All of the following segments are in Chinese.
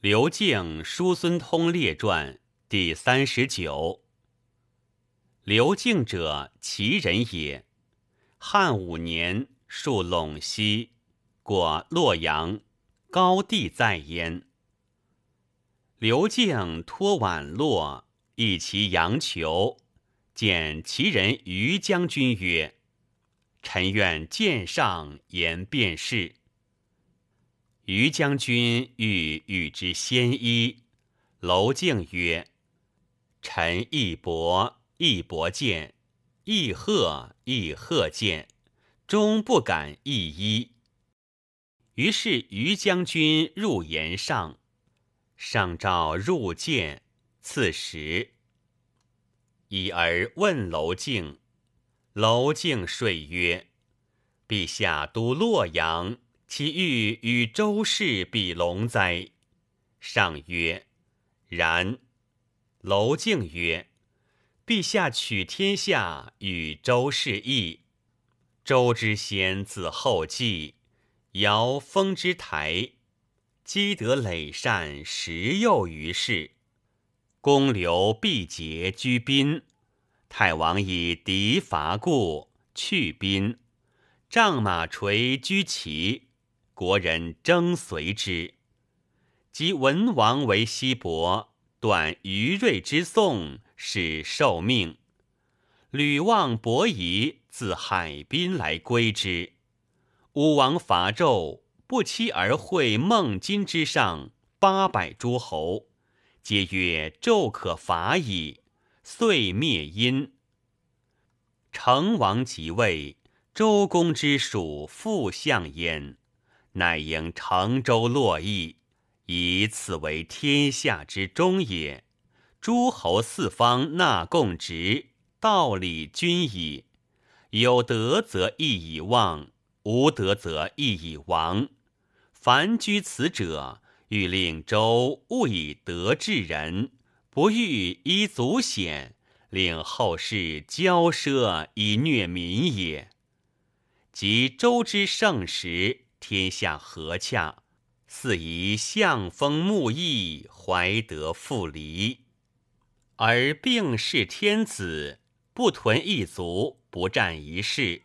刘敬叔孙通列传第三十九。刘敬者，齐人也。汉五年，戍陇西，过洛阳，高帝在焉。刘敬托宛洛，诣其阳裘，见齐人于将军曰：“臣愿见上言便是。”于将军欲与之先衣，娄敬曰：“臣亦薄，亦薄见，亦贺，亦贺见，终不敢一衣。”于是于将军入言上，上诏入见，赐食。已而问娄敬，娄敬睡曰：“陛下都洛阳。”其欲与周氏比龙哉？上曰：“然。”娄敬曰：“陛下取天下与周氏异。周之先自后继，尧封之台，积德累善十又于世。公刘毕节居宾，太王以敌伐故去宾，仗马垂居齐。”国人争随之，及文王为西伯，断于瑞之宋，使受命。吕望伯夷自海滨来归之。武王伐纣，不期而会孟津之上八百诸侯，皆曰纣可伐矣，遂灭殷。成王即位，周公之属复相焉。乃应成周洛邑，以此为天下之中也。诸侯四方纳贡职，道理均矣。有德则义以旺，无德则义以亡。凡居此者，欲令周勿以德治人，不欲依祖显，令后世骄奢以虐民也。及周之盛时。天下和洽，似宜相风木义，怀德复离。而并视天子，不屯一族，不占一室，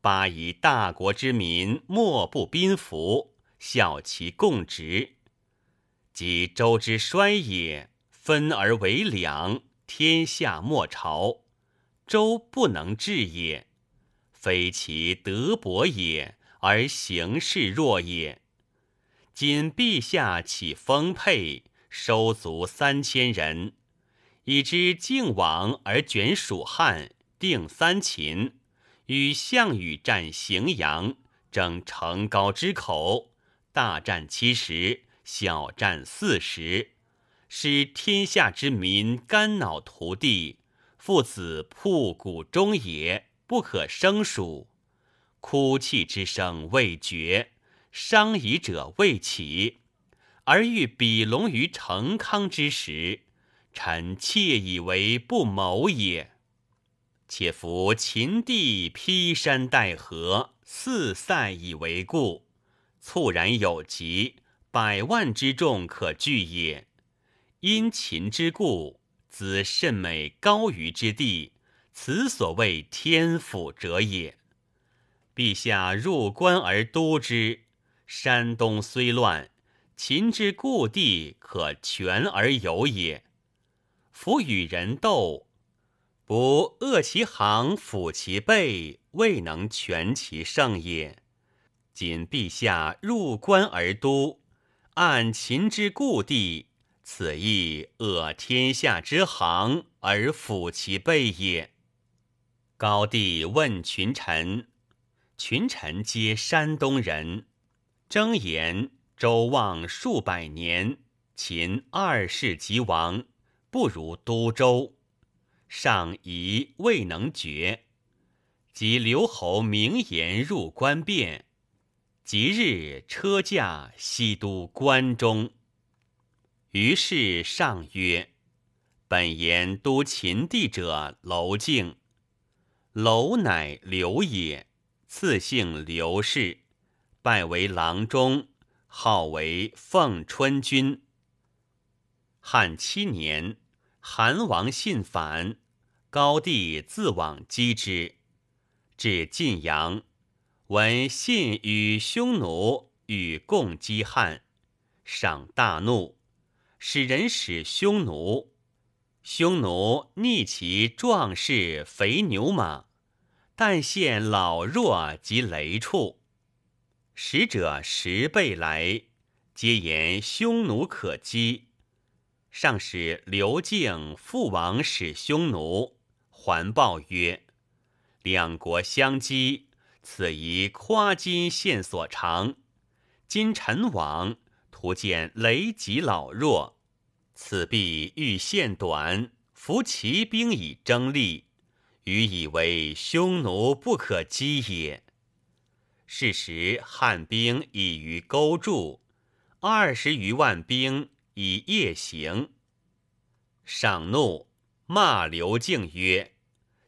巴以大国之民莫不宾服，效其共职。即周之衰也，分而为两，天下莫朝。周不能治也，非其德薄也。而形势弱也。今陛下起丰沛，收足三千人，以知靖王而卷蜀汉，定三秦，与项羽战荥阳，争城高之口，大战七十，小战四十，使天下之民肝脑涂地，父子铺谷中也，不可胜数。哭泣之声未绝，伤遗者未起，而欲比龙于成康之时，臣窃以为不谋也。且夫秦地披山戴河，四塞以为固，猝然有疾，百万之众可惧也。因秦之故，兹甚美高于之地，此所谓天府者也。陛下入关而都之，山东虽乱，秦之故地可全而有也。夫与人斗，不扼其行，抚其背，未能全其胜也。今陛下入关而都，按秦之故地，此亦扼天下之行而抚其背也。高帝问群臣。群臣皆山东人，争言周望数百年，秦二世即亡，不如都周。上疑未能决，即刘侯明言入关变，即日车驾西都关中。于是上曰：“本言都秦地者，娄敬。娄乃刘也。”赐姓刘氏，拜为郎中，号为奉春君。汉七年，韩王信反，高帝自往击之。至晋阳，闻信与匈奴与共击汉，赏大怒，使人使匈奴。匈奴逆其壮士肥牛马，但现老弱及雷畜。使者十倍来，皆言匈奴可击。上使刘敬父王使匈奴，还报曰：“两国相击，此宜夸今献所长。今臣往，徒见雷及老弱，此必欲献短，服其兵以争利，余以为匈奴不可击也。是时汉兵已于勾住，二十余万兵。”以夜行，上怒，骂刘敬曰：“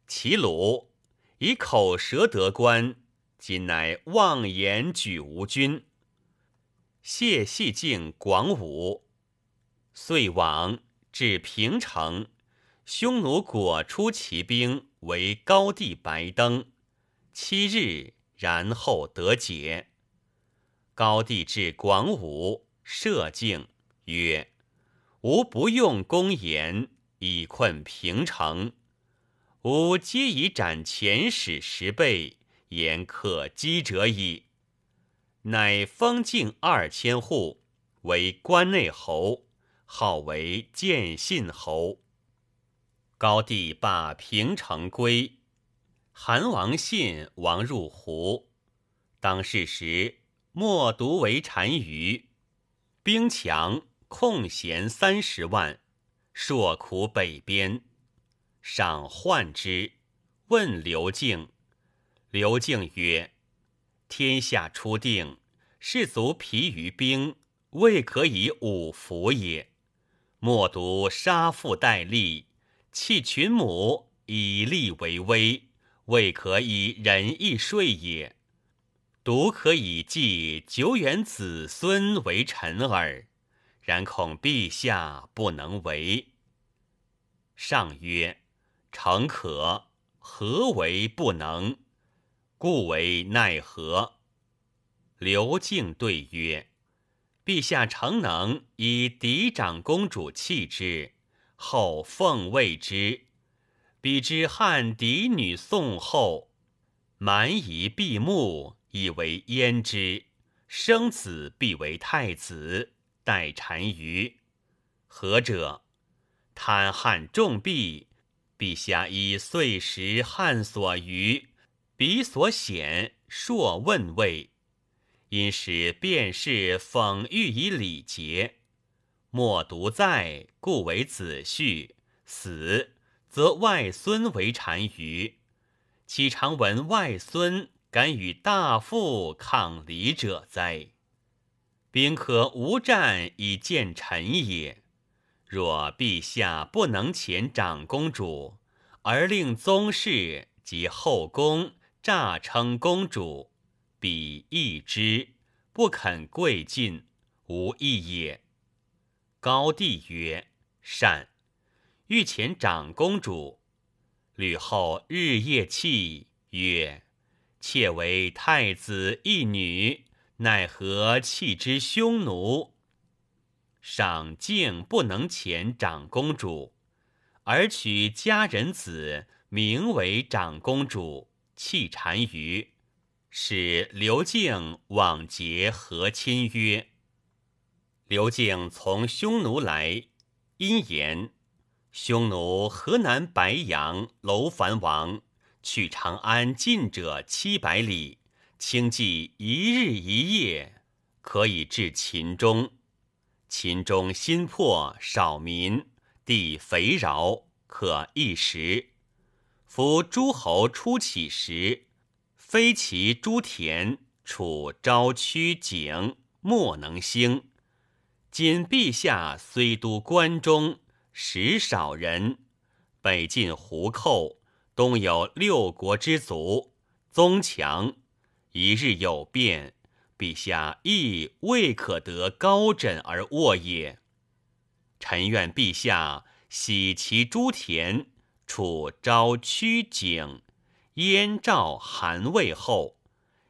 齐鲁以口舌得官，今乃妄言举吴军。”谢细敬广武，遂往至平城，匈奴果出骑兵为高地白登，七日，然后得解。高帝至广武，射敬。曰：“吾不用公言，以困平城。吾皆以斩前使十倍，言可击者矣。乃封境二千户，为关内侯，号为建信侯。高帝罢平城归，韩王信王入胡。当世时，莫独为单于，兵强。”空闲三十万，硕苦北边，赏患之。问刘敬，刘敬曰：“天下初定，士卒疲于兵，未可以武服也。莫独杀父代立，弃群母以利为威，未可以仁义税也。独可以继久远子孙为臣耳。”然恐陛下不能为。上曰：“诚可，何为不能？故为奈何？”刘敬对曰：“陛下诚能以嫡长公主弃之，后奉位之。彼之汉嫡女宋后，蛮夷闭目，以为焉之。生子必为太子。”待单于，何者？贪汉重币，陛下以岁时汉所余，彼所显，硕问位，因使便是讽喻以礼节。莫独在，故为子婿；死，则外孙为单于。岂常闻外孙敢与大父抗礼者哉？兵可无战以见臣也。若陛下不能遣长公主，而令宗室及后宫诈称公主，彼义之，不肯跪尽，无义也。高帝曰：“善。”欲遣长公主，吕后日夜泣曰：“妾为太子一女。”奈何弃之匈奴？上竟不能遣长公主，而取家人子名为长公主，弃单于，使刘敬往结和亲约。刘敬从匈奴来，因言匈奴河南白阳楼烦王去长安近者七百里。轻骑一日一夜，可以至秦中。秦中心破，少民，地肥饶，可一食。夫诸侯初起时，非其诸田，处朝曲景，莫能兴。今陛下虽都关中，食少人，北进胡寇，东有六国之族，宗强。一日有变，陛下亦未可得高枕而卧也。臣愿陛下喜其诸田，处昭曲景，燕赵韩魏后，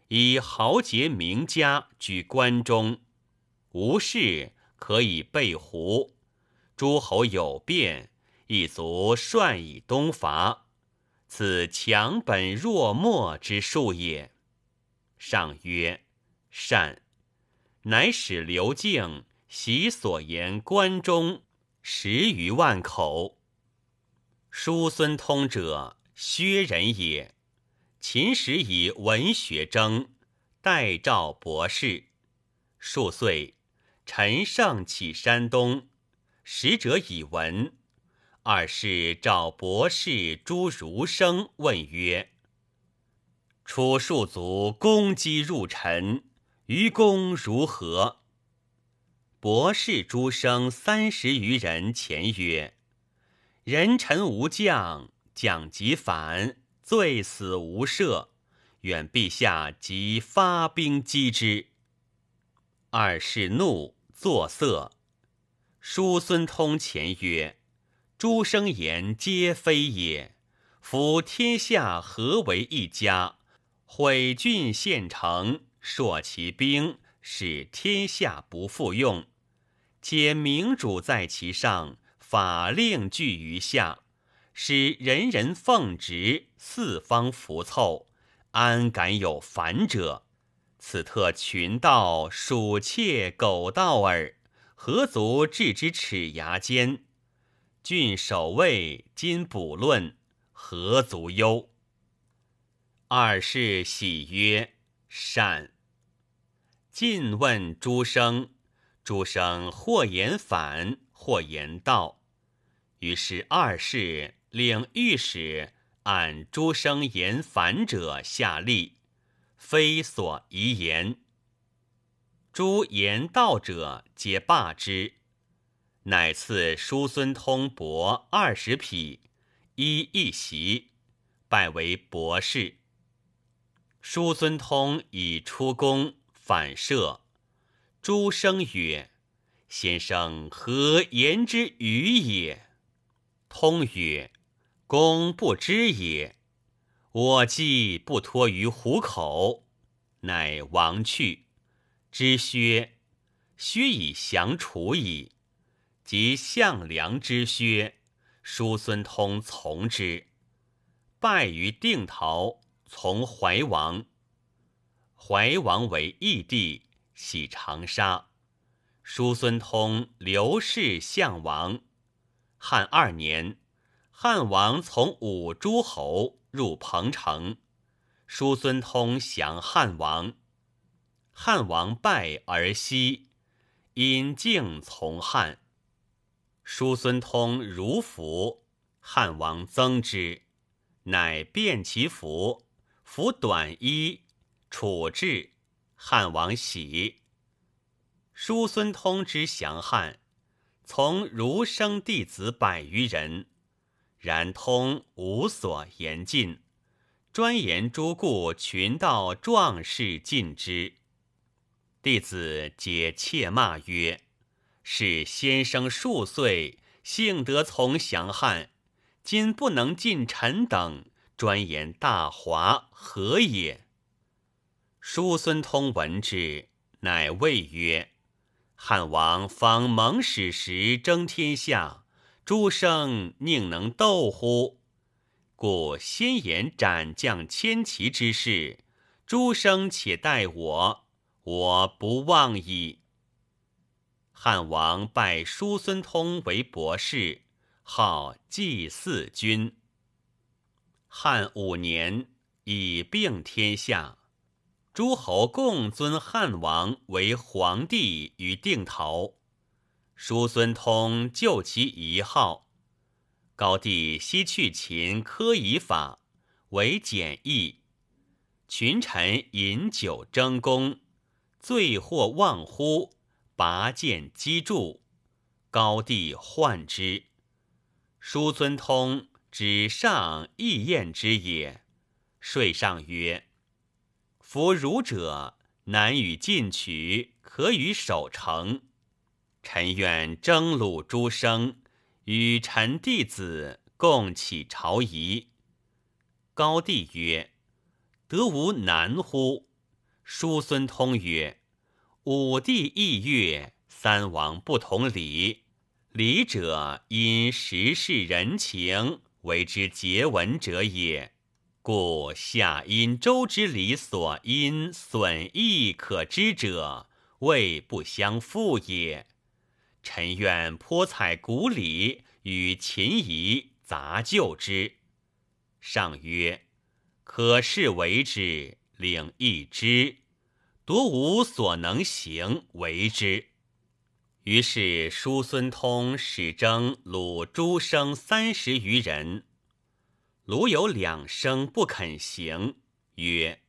以豪杰名家居关中，无事可以备胡。诸侯有变，一足率以东伐。此强本弱末之术也。上曰：“善。”乃使刘敬习所言关中十余万口。叔孙通者，薛人也。秦时以文学征，代召博士。数岁，陈胜起山东，使者以闻。二世召博士朱儒生问曰：“楚庶族攻击入陈，于公如何？”博士诸生三十余人前曰：“人臣无将，将即反，罪死无赦。愿陛下即发兵击之。”二世怒作色。叔孙通前曰。诸生言皆非也。夫天下何为一家？毁郡县城，硕其兵，使天下不复用。且明主在其上，法令具于下，使人人奉职，四方服凑，安敢有反者？此特群盗、鼠窃、狗盗耳，何足置之齿牙间？郡守卫今卜论，何足忧？二世喜曰：“善。”晋问诸生，诸生或言反，或言道。于是二世令御史按诸生言反者下吏，非所宜言。诸言道者皆罢之。乃赐叔孙通帛二十匹，衣一袭，拜为博士。叔孙通已出宫反射，诸生曰：“先生何言之语也？”通曰：“公不知也。我既不托于虎口，乃亡去。知薛，薛以降楚矣。”及项梁之薛，叔孙通从之，败于定陶，从怀王。怀王为义帝，喜长沙。叔孙通刘氏项王。汉二年，汉王从五诸侯入彭城，叔孙通降汉王。汉王败而西，因敬从汉。叔孙通如服，汉王增之，乃变其服，服短衣，处置。汉王喜。叔孙通之降汉，从儒生弟子百余人，然通无所言尽，专言诸故群盗壮士尽之。弟子皆窃骂曰。是先生数岁，幸得从降汉，今不能尽臣等，专言大华，何也？叔孙通闻之，乃谓曰：“汉王方蒙使时争天下，诸生宁能斗乎？故先言斩将千骑之事，诸生且待我，我不忘矣。”汉王拜叔孙通为博士，号祭祀君。汉五年，以并天下，诸侯共尊汉王为皇帝于定陶。叔孙通就其遗号。高帝西去秦科仪法，为简易。群臣饮酒争功，醉或忘乎。拔剑击柱，高帝患之。叔孙通指上义宴之也。说上曰：“夫儒者，难与进取，可与守成。臣愿征虏诸生，与臣弟子共起朝仪。”高帝曰：“得无难乎？”叔孙通曰：“武帝意悦，三王不同礼。礼者，因时事人情为之结文者也。”故夏因周之礼所因损益可知者，谓不相负也。臣愿颇采古礼与秦仪杂就之。上曰：可是为之，领一之，独吾所能行为之。于是叔孙通使征鲁诸生三十余人。鲁有两生不肯行，曰：“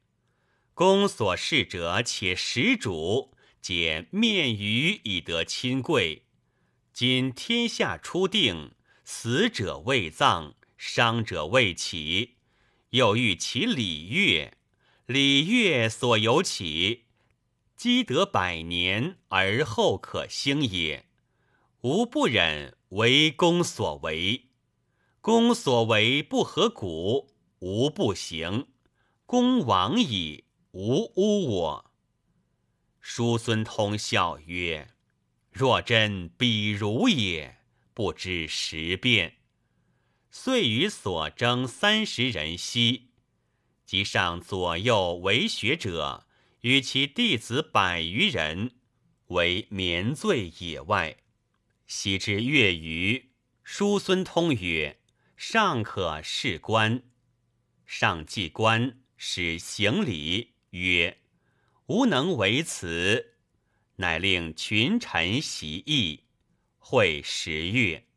公所事者，且食主，皆面鱼以得亲贵。今天下初定，死者未葬，伤者未起，又欲其礼乐，礼乐所由起，积德百年而后可兴也。吾不忍为公所为。”公所为不合古，吾不行。公亡矣，无污我。叔孙通笑曰：“若真比如也，不知时变。”遂与所征三十人息，即上左右为学者，与其弟子百余人，为眠醉野外。昔之月余，叔孙通曰。尚可事官，上祭官，使行礼，曰：“无能为此。”乃令群臣习议。会十月，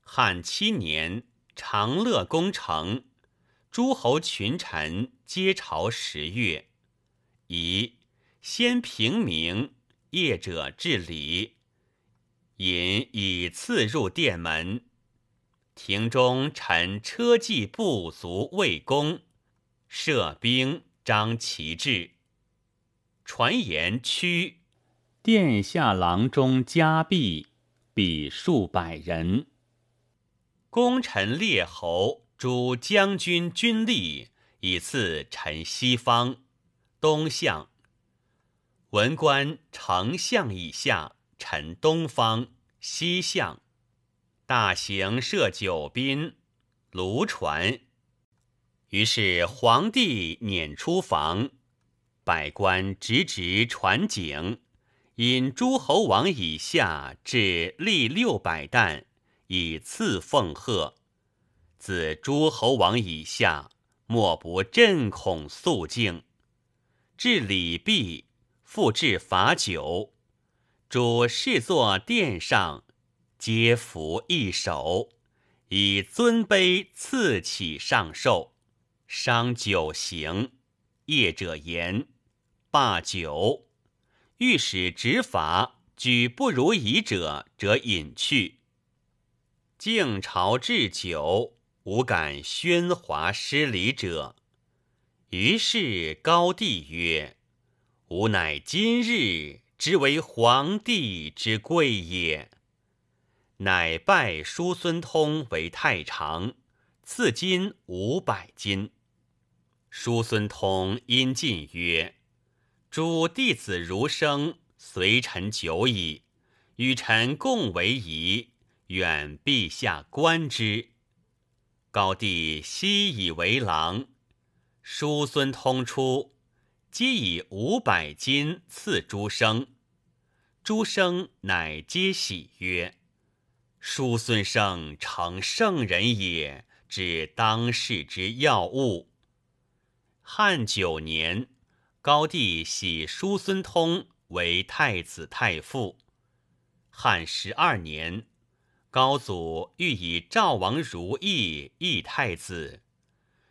汉七年，长乐宫城，诸侯群臣皆朝十月。宜先平明，业者治礼，引以次入殿门。庭中臣车骑不足魏公，设兵张旗帜。传言屈殿下郎中加币，比数百人。功臣列侯诸将军军吏，以次臣西方、东向。文官丞相以下，臣东方、西向。大行设九宾，卢传。于是皇帝撵出房，百官直直传景，引诸侯王以下至立六百担，以赐奉贺。自诸侯王以下，莫不震恐肃静。至礼毕，复置罚酒，主侍坐殿上。皆服一首，以尊卑赐起上寿。商九行，业者言罢酒。御史执法，举不如仪者，则引去。敬朝置酒，无敢喧哗失礼者。于是高帝曰：“吾乃今日之为皇帝之贵也。”乃拜叔孙通为太常，赐金五百金。叔孙通因进曰：“诸弟子如生，随臣久矣，与臣共为仪，愿陛下观之。”高帝悉以为郎。叔孙通出，皆以五百金赐诸生。诸生乃皆喜曰。叔孙生成圣人也，至当世之要务。汉九年，高帝喜叔孙通为太子太傅。汉十二年，高祖欲以赵王如意议太子。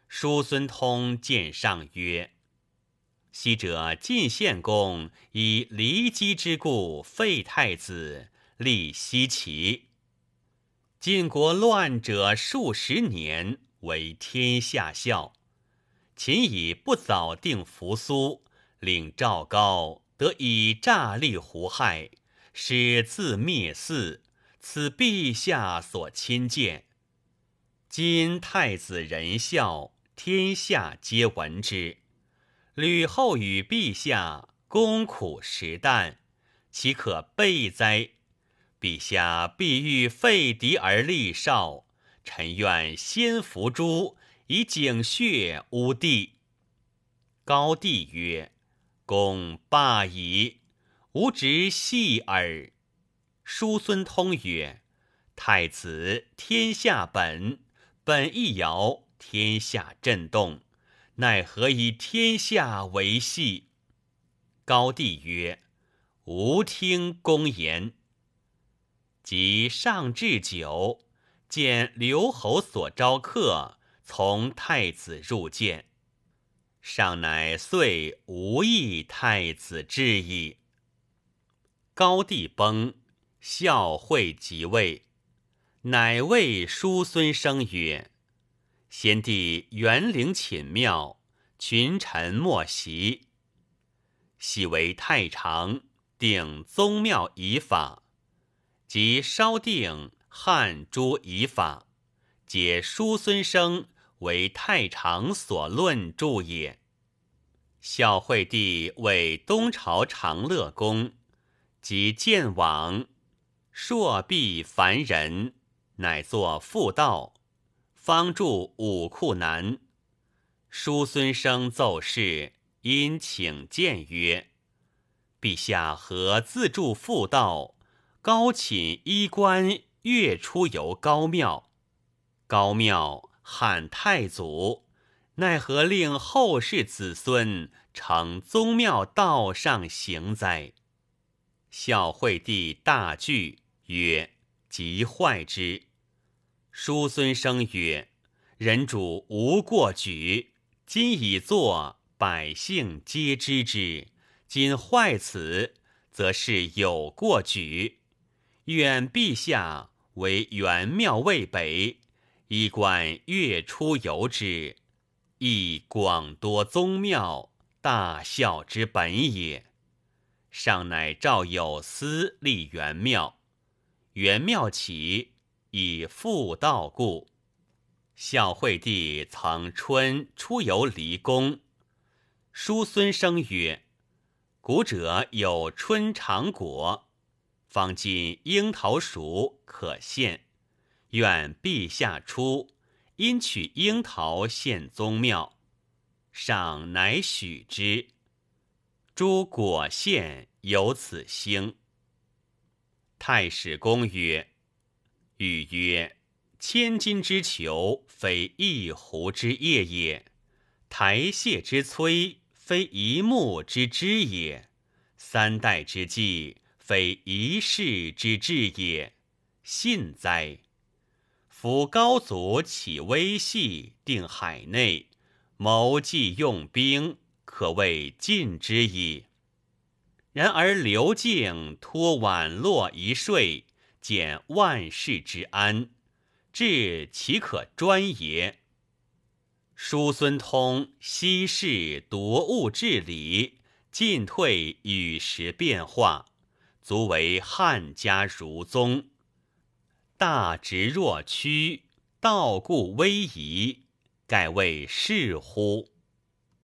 叔孙通见上曰：“昔者晋献公以骊姬之故废太子，立奚齐。”晋国乱者数十年，为天下笑。秦以不早定扶苏，领赵高得以诈立胡亥，使自灭嗣，此陛下所亲见。今太子仁孝，天下皆闻之。吕后与陛下共苦食啖，岂可备哉？陛下必欲废嫡而立少，臣愿先伏诛，以警血污地。高帝曰：“公罢矣，吾直戏耳。”叔孙通曰：“太子天下本，本一摇，天下震动，奈何以天下为戏？”高帝曰：“吾听公言。”即上置酒，见刘侯所招客，从太子入见。上乃遂无意太子之矣。高帝崩，孝惠即位，乃谓叔孙生曰：“先帝元陵寝庙，群臣莫袭。昔为太常，定宗庙仪法，即稍定汉诸仪法，皆叔孙生。”为太常所论著也。孝惠帝为东朝长乐宫，即建王，朔必凡人，乃作妇道，方住武库南。叔孙生奏事，因请见曰：“陛下何自著妇道？高寝衣冠，月出游高庙，高庙。”汉太祖奈何令后世子孙承宗庙道上行哉？孝惠帝大惧，曰：“即坏之。”叔孙生曰：“人主无过举，今已作，百姓皆知之。今坏此，则是有过举。愿陛下为元庙渭北。”衣冠月出游之，亦广多宗庙，大孝之本也。上乃赵有司立元庙，元庙起以复道故。孝惠帝曾春出游离宫，叔孙生曰：“古者有春长果，方今樱桃熟，可献。”愿陛下出，因取樱桃献宗庙，上乃许之。诸果献有此兴。太史公曰：“禹曰：千金之裘，非一壶之业也；台榭之摧，非一木之枝也；三代之计，非一世之志也。信哉！”夫高祖起微细，定海内，谋计用兵，可谓尽之矣。然而刘敬托宛洛一税，减万世之安，治岂可专也？叔孙通稀释夺物治理，进退与时变化，足为汉家儒宗。大直若屈，道故威仪，盖谓是乎？